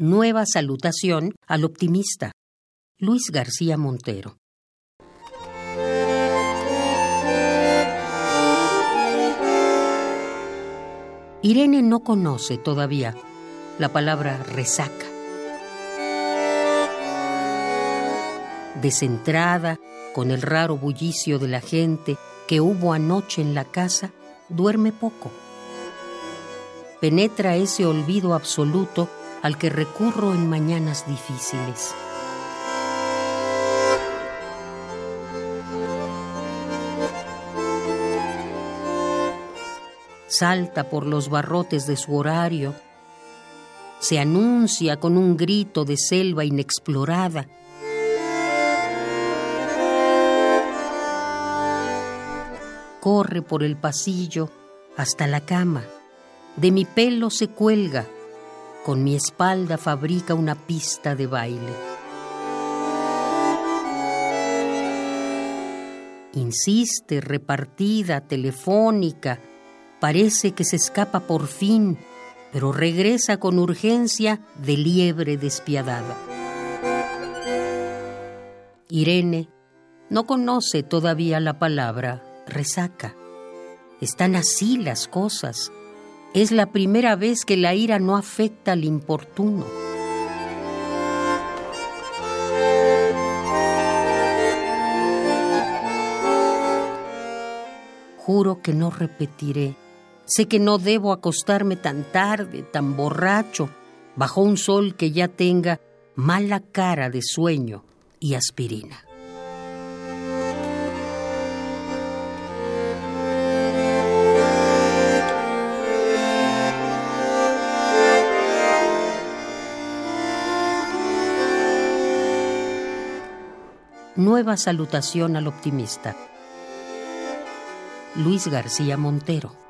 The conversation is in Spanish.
Nueva salutación al optimista. Luis García Montero. Irene no conoce todavía la palabra resaca. Descentrada, con el raro bullicio de la gente que hubo anoche en la casa, duerme poco. Penetra ese olvido absoluto al que recurro en mañanas difíciles. Salta por los barrotes de su horario, se anuncia con un grito de selva inexplorada. Corre por el pasillo hasta la cama. De mi pelo se cuelga. Con mi espalda fabrica una pista de baile. Insiste, repartida, telefónica. Parece que se escapa por fin pero regresa con urgencia de liebre despiadada. Irene no conoce todavía la palabra resaca. Están así las cosas. Es la primera vez que la ira no afecta al importuno. Juro que no repetiré Sé que no debo acostarme tan tarde, tan borracho, bajo un sol que ya tenga mala cara de sueño y aspirina. Nueva salutación al optimista. Luis García Montero.